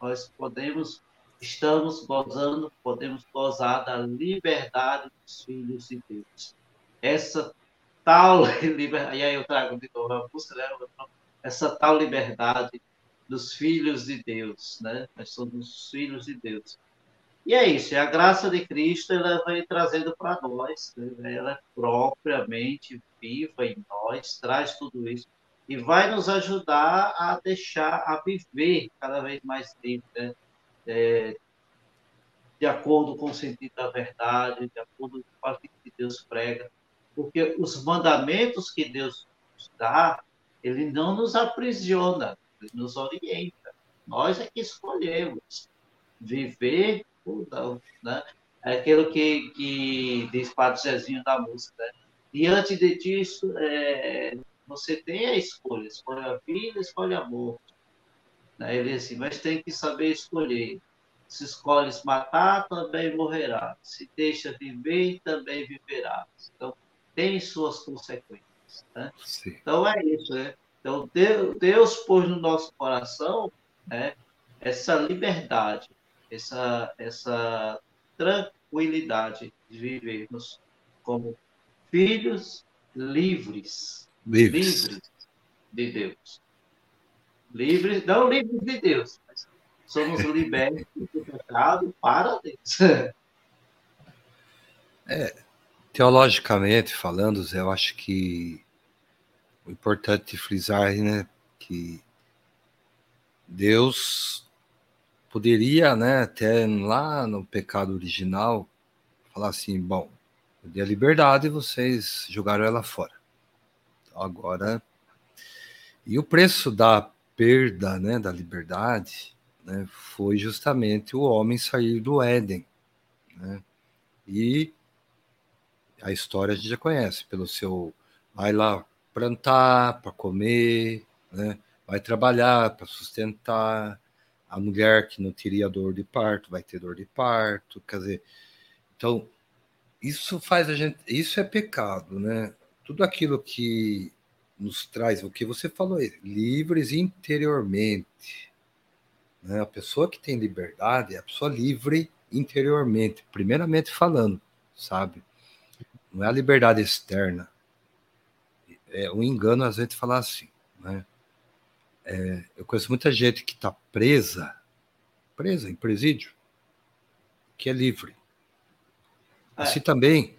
nós podemos, estamos gozando, podemos gozar da liberdade dos filhos de Deus. Essa tal [laughs] liberdade, e aí eu trago de novo a né? essa tal liberdade dos filhos de Deus, né? Nós somos filhos de Deus. E é isso, é a graça de Cristo, ela vem trazendo para nós, né? ela é propriamente viva em nós, traz tudo isso, e vai nos ajudar a deixar, a viver cada vez mais livre, né? É, de acordo com o sentido da verdade, de acordo com o que Deus prega, porque os mandamentos que Deus nos dá, ele não nos aprisiona, ele nos orienta. Nós é que escolhemos viver não, né? É aquilo que, que diz Padre Zezinho da música, né? Diante de disso, é, você tem a escolha, escolhe a vida, escolhe a morte. Né? Ele diz assim, mas tem que saber escolher. Se escolhes matar, também morrerá. Se deixa viver, também viverá. Então, tem suas consequências. Né? Então, é isso. Né? Então, Deus, Deus pôs no nosso coração né, essa liberdade essa, essa tranquilidade de vivermos como filhos livres, livres, livres de Deus. Livres, não livres de Deus, mas somos libertos do pecado para Deus. [laughs] É, teologicamente falando, Zé, eu acho que o importante frisar né, que Deus poderia, né, até lá no pecado original, falar assim: bom, eu dei a liberdade e vocês jogaram ela fora. Então, agora. E o preço da perda né, da liberdade né, foi justamente o homem sair do Éden. Né? E a história a gente já conhece, pelo seu. Vai lá plantar para comer, né? vai trabalhar para sustentar, a mulher que não teria dor de parto vai ter dor de parto, quer dizer, então isso faz a gente, isso é pecado, né? Tudo aquilo que nos traz o que você falou aí, livres interiormente. Né? A pessoa que tem liberdade é a pessoa livre interiormente, primeiramente falando, sabe? Não é a liberdade externa, é um engano a gente falar assim, né? É, eu conheço muita gente que está presa, presa em presídio, que é livre. É. Assim também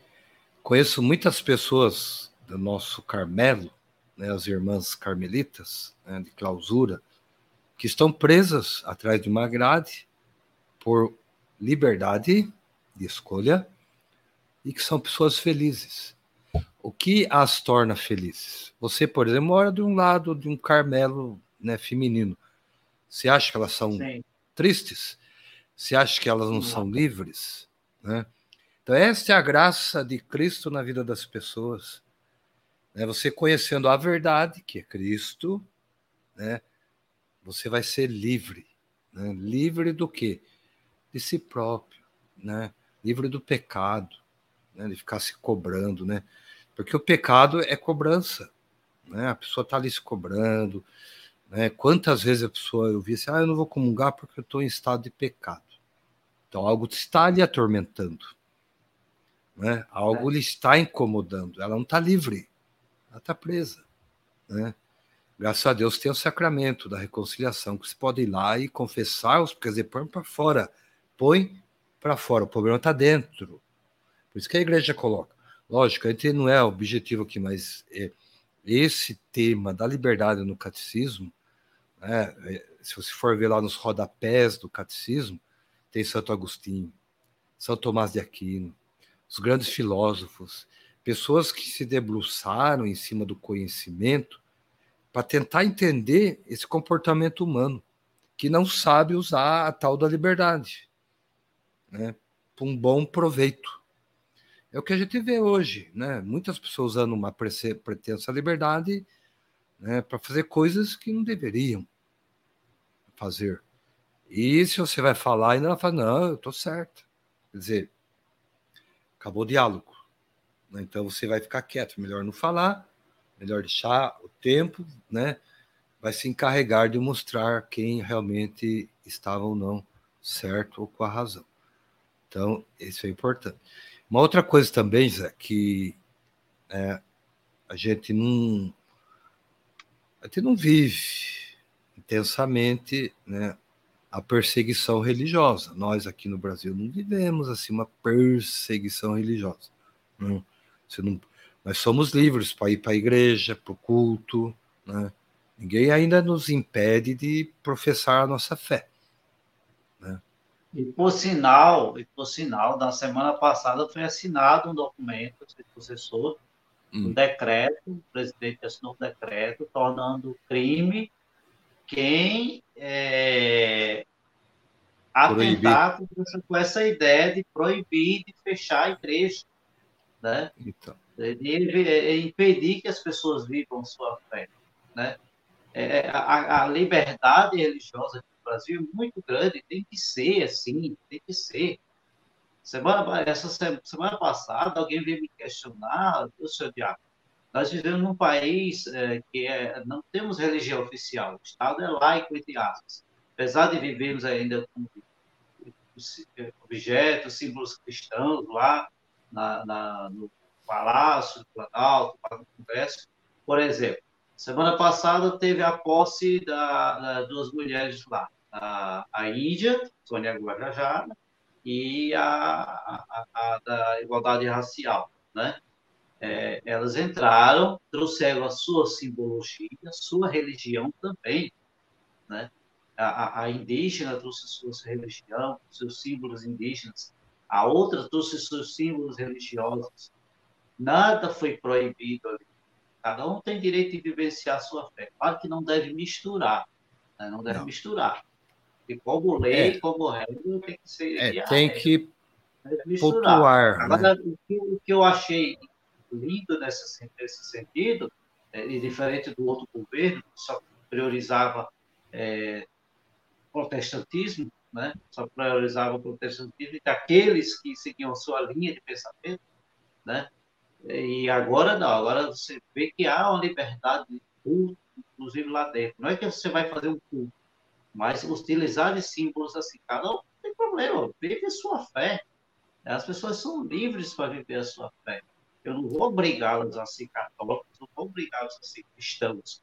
conheço muitas pessoas do nosso Carmelo, né, as irmãs carmelitas né, de clausura, que estão presas atrás de uma grade por liberdade de escolha e que são pessoas felizes. O que as torna felizes? Você, por exemplo, mora de um lado de um Carmelo né, feminino. Você acha que elas são Sim. tristes? Você acha que elas não Sim. são livres? Né? Então, essa é a graça de Cristo na vida das pessoas. Né? Você conhecendo a verdade, que é Cristo, né? você vai ser livre. Né? Livre do quê? De si próprio, né? livre do pecado, né? de ficar se cobrando. Né? Porque o pecado é cobrança. Né? A pessoa está ali se cobrando. Né? Quantas vezes a pessoa eu vi assim, ah, eu não vou comungar porque eu estou em estado de pecado. Então algo está ali atormentando. Né? Algo é. lhe está incomodando. Ela não está livre ela está presa. Né? Graças a Deus tem o sacramento da reconciliação, que você pode ir lá e confessar, quer dizer, põe para fora, põe para fora, o problema está dentro. Por isso que a igreja coloca. Lógico, a gente não é objetivo aqui, mas é, esse tema da liberdade no catecismo, né, é, se você for ver lá nos rodapés do catecismo, tem Santo Agostinho, São Tomás de Aquino, os grandes filósofos, pessoas que se debruçaram em cima do conhecimento para tentar entender esse comportamento humano, que não sabe usar a tal da liberdade, né, para um bom proveito. É o que a gente vê hoje, né? Muitas pessoas usando uma pretensa liberdade né, para fazer coisas que não deveriam fazer. E se você vai falar, ainda ela fala, não, eu estou certo. Quer dizer, acabou o diálogo. Né? Então você vai ficar quieto, melhor não falar, melhor deixar o tempo, né? Vai se encarregar de mostrar quem realmente estava ou não certo ou com a razão. Então, isso é importante. Uma outra coisa também, Zé, que é, a gente não a gente não vive intensamente né, a perseguição religiosa. Nós aqui no Brasil não vivemos assim uma perseguição religiosa. Não. Não, nós somos livres para ir para a igreja, para o culto, né? Ninguém ainda nos impede de professar a nossa fé. Né? E por sinal, e por sinal, na semana passada foi assinado um documento, se você soube, hum. um decreto, o presidente assinou um decreto tornando crime quem é, atentar com essa ideia de proibir de fechar a igreja né? Então. De impedir que as pessoas vivam sua fé, né? É, a, a, liberdade religiosa no Brasil é muito grande, tem que ser assim, tem que ser. Semana, essa semana passada, alguém veio me questionar, o senhor Diabo, nós vivemos num país é, que é, não temos religião oficial, o Estado é laico, entre aspas. Apesar de vivermos ainda com objetos, símbolos cristãos lá, na, na, no Palácio do Planalto, no Congresso. Por exemplo, semana passada teve a posse da, da duas mulheres lá, a, a Índia, Sônia Guajajara, e a, a, a, da igualdade racial, né? É, elas entraram, trouxeram a sua simbologia, a sua religião também, né? A, a, indígena trouxe a sua religião, seus símbolos indígenas, a outra trouxe seus símbolos religiosos. Nada foi proibido ali. Cada um tem direito de vivenciar a sua fé. Claro que não deve misturar. Né? Não deve não. misturar. E como lei, é. como regra, tem que ser. É, tem que pontuar. Né? Agora, né? o, que, o, que, eu achei lindo nesse, nesse sentido, é, e diferente do outro governo, que só priorizava é, protestantismo, né? só priorizava o protestantismo daqueles que seguiam sua linha de pensamento, né? E agora não, agora você vê que há uma liberdade de culto, inclusive lá dentro. Não é que você vai fazer um culto, mas utilizar de símbolos assim, cada um tem problema, vive a sua fé. As pessoas são livres para viver a sua fé. Eu não vou obrigá-los a ser católicos, não vou obrigá-los a ser cristãos.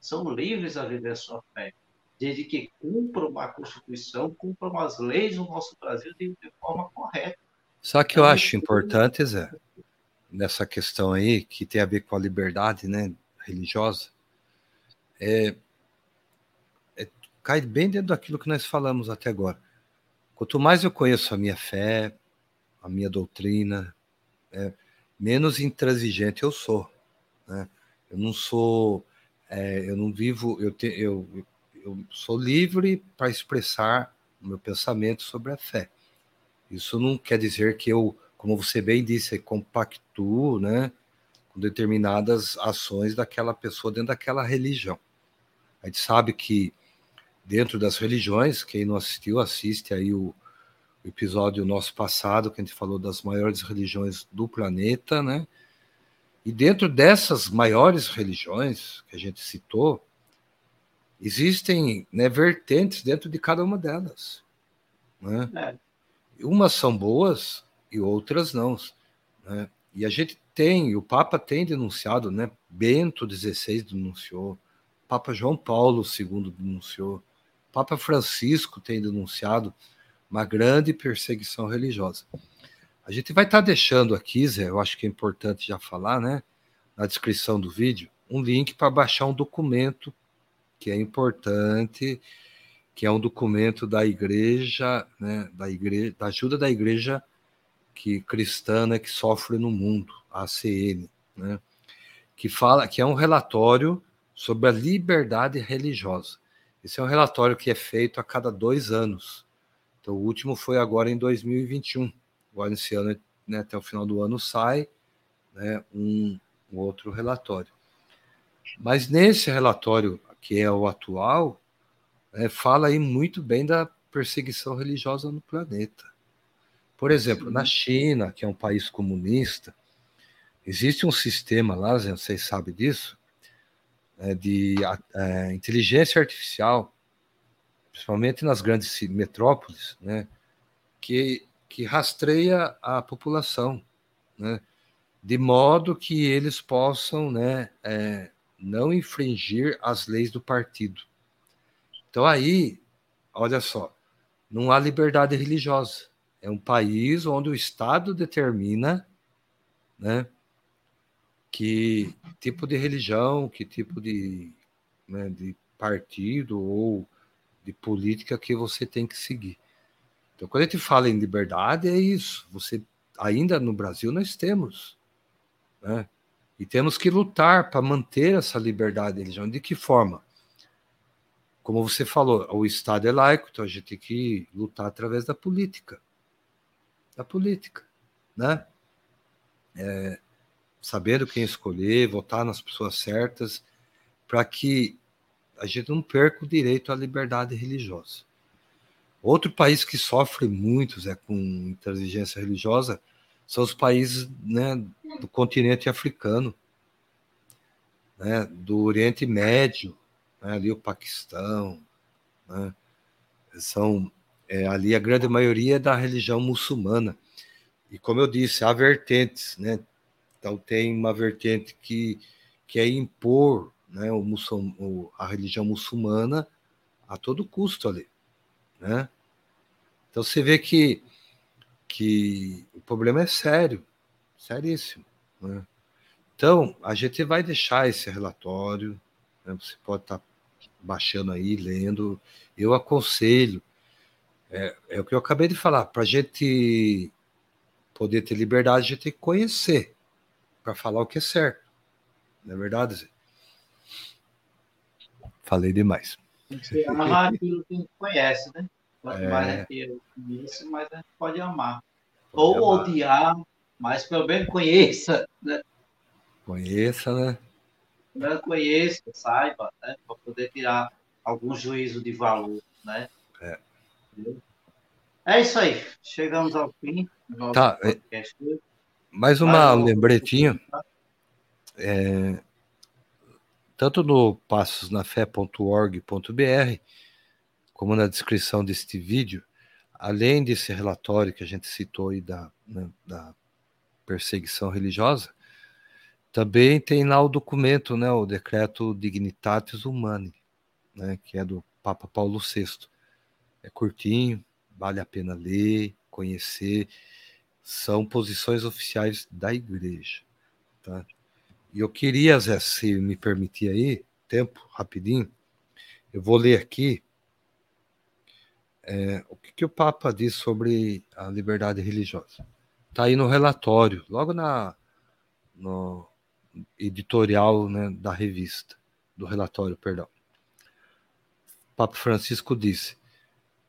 São livres a viver a sua fé, desde que cumpram a Constituição, cumpram as leis do nosso Brasil de, de forma correta. Só que eu então, acho importante, Zé, nessa questão aí, que tem a ver com a liberdade né, religiosa, é, é, cai bem dentro daquilo que nós falamos até agora. Quanto mais eu conheço a minha fé, a minha doutrina, é, menos intransigente eu sou. Né? Eu não sou, é, eu não vivo, eu, te, eu, eu sou livre para expressar o meu pensamento sobre a fé. Isso não quer dizer que eu, como você bem disse, compactuo né, com determinadas ações daquela pessoa dentro daquela religião. A gente sabe que dentro das religiões, quem não assistiu, assiste aí o, episódio nosso passado, que a gente falou das maiores religiões do planeta, né? E dentro dessas maiores religiões que a gente citou, existem né, vertentes dentro de cada uma delas. Né? É. Umas são boas e outras não. Né? E a gente tem, o Papa tem denunciado, né? Bento XVI denunciou, Papa João Paulo II denunciou, Papa Francisco tem denunciado uma grande perseguição religiosa. A gente vai estar tá deixando aqui, Zé, eu acho que é importante já falar, né, na descrição do vídeo, um link para baixar um documento que é importante, que é um documento da igreja, né, da igreja, da ajuda da igreja que cristã né, que sofre no mundo, a ACN, né, que fala que é um relatório sobre a liberdade religiosa. Esse é um relatório que é feito a cada dois anos então, o último foi agora em 2021. Agora, esse ano, né, até o final do ano, sai né, um, um outro relatório. Mas nesse relatório, que é o atual, é, fala aí muito bem da perseguição religiosa no planeta. Por exemplo, Sim. na China, que é um país comunista, existe um sistema lá, vocês sabem disso, é, de é, inteligência artificial principalmente nas grandes metrópoles, né, que, que rastreia a população, né, de modo que eles possam né, é, não infringir as leis do partido. Então aí, olha só, não há liberdade religiosa. É um país onde o Estado determina né, que tipo de religião, que tipo de, né, de partido ou de política que você tem que seguir. Então, quando a gente fala em liberdade, é isso. Você ainda no Brasil nós temos, né? E temos que lutar para manter essa liberdade de religião. De que forma? Como você falou, o Estado é laico, então a gente tem que lutar através da política. Da política, né? É, sabendo quem escolher, votar nas pessoas certas, para que a gente não perca o direito à liberdade religiosa. Outro país que sofre muito Zé, com inteligência religiosa são os países né, do continente africano, né, do Oriente Médio, né, ali o Paquistão, né, são é, ali a grande maioria é da religião muçulmana. E como eu disse, há vertentes, né? Então tem uma vertente que quer impor né, o muçul, o, a religião muçulmana a todo custo ali, né? Então você vê que, que o problema é sério, seríssimo. Né? Então, a gente vai deixar esse relatório, né? você pode estar tá baixando aí, lendo. Eu aconselho, é, é o que eu acabei de falar, para a gente poder ter liberdade, a gente tem que conhecer, para falar o que é certo. Não é verdade, Zé? Falei demais. Ama aquilo que a gente conhece, né? Quanto é... mais aquilo conhece, mais a gente pode amar. Pode Ou amar. odiar, mas pelo menos conheça, né? Conheça, né? Não conheça, saiba, né? Para poder tirar algum juízo de valor, né? É. É isso aí. Chegamos ao fim do nosso tá, é, podcast. Mais uma mais lembretinha. É, tanto no passosnafé.org.br, como na descrição deste vídeo, além desse relatório que a gente citou aí da, né, da perseguição religiosa, Também tem lá o documento, né, o decreto Dignitatis Humani, né, que é do Papa Paulo VI. É curtinho, vale a pena ler, conhecer. São posições oficiais da igreja. Tá? E eu queria, Zé, se me permitir aí, tempo, rapidinho, eu vou ler aqui é, o que, que, o Papa diz sobre a liberdade religiosa. Está aí no relatório, logo na no editorial né, da revista, do relatório, perdão. O Papa Francisco disse: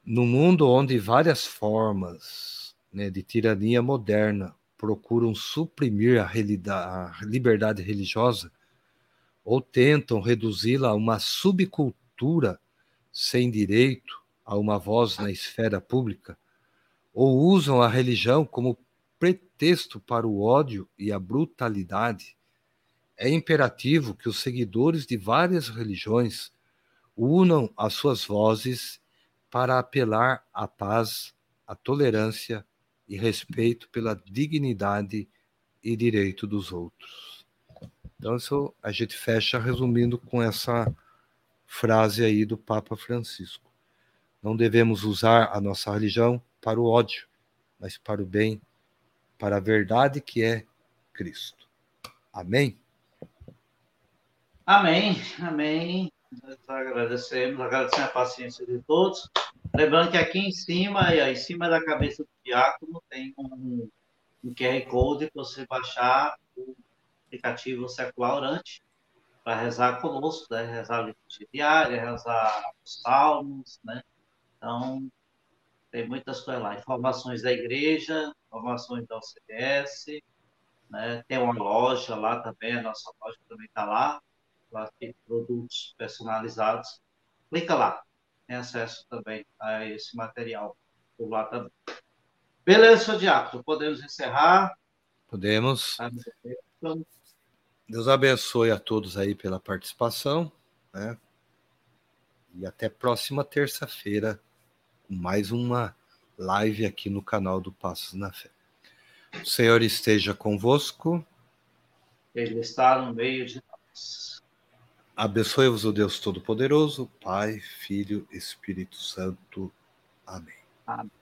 no mundo onde várias formas né, de tirania moderna procuram suprimir a, a liberdade religiosa ou tentam reduzi-la a uma subcultura sem direito a uma voz na esfera pública, ou usam a religião como pretexto para o ódio e a brutalidade, é imperativo que os seguidores de várias religiões unam as suas vozes para apelar à paz, à tolerância e respeito pela dignidade e direito dos outros. Então, isso a gente fecha resumindo com essa frase aí do Papa Francisco. Não devemos usar a nossa religião para o ódio, mas para o bem, para a verdade que é Cristo. Amém? Amém, amém. Nós agradecemos, agradecemos a paciência de todos. Lembrando que aqui em cima, em cima da cabeça do diácono, tem um, um QR Code para você baixar o aplicativo Secular Orante para rezar conosco, né? rezar a liturgia diária, rezar os salmos, né? Então, tem muitas coisas lá. Informações da igreja, informações da OCS, né? tem uma loja lá também, a nossa loja também está lá, lá tem produtos personalizados. Clica lá, tem acesso também a esse material por lá também. Beleza, seu Diácono, podemos encerrar? Podemos. Deus abençoe a todos aí pela participação, né? E até próxima terça-feira mais uma live aqui no canal do Passos na Fé. O Senhor esteja convosco. Ele está no meio de Abençoe-vos o Deus Todo-Poderoso, Pai, Filho, Espírito Santo. Amém. Amém.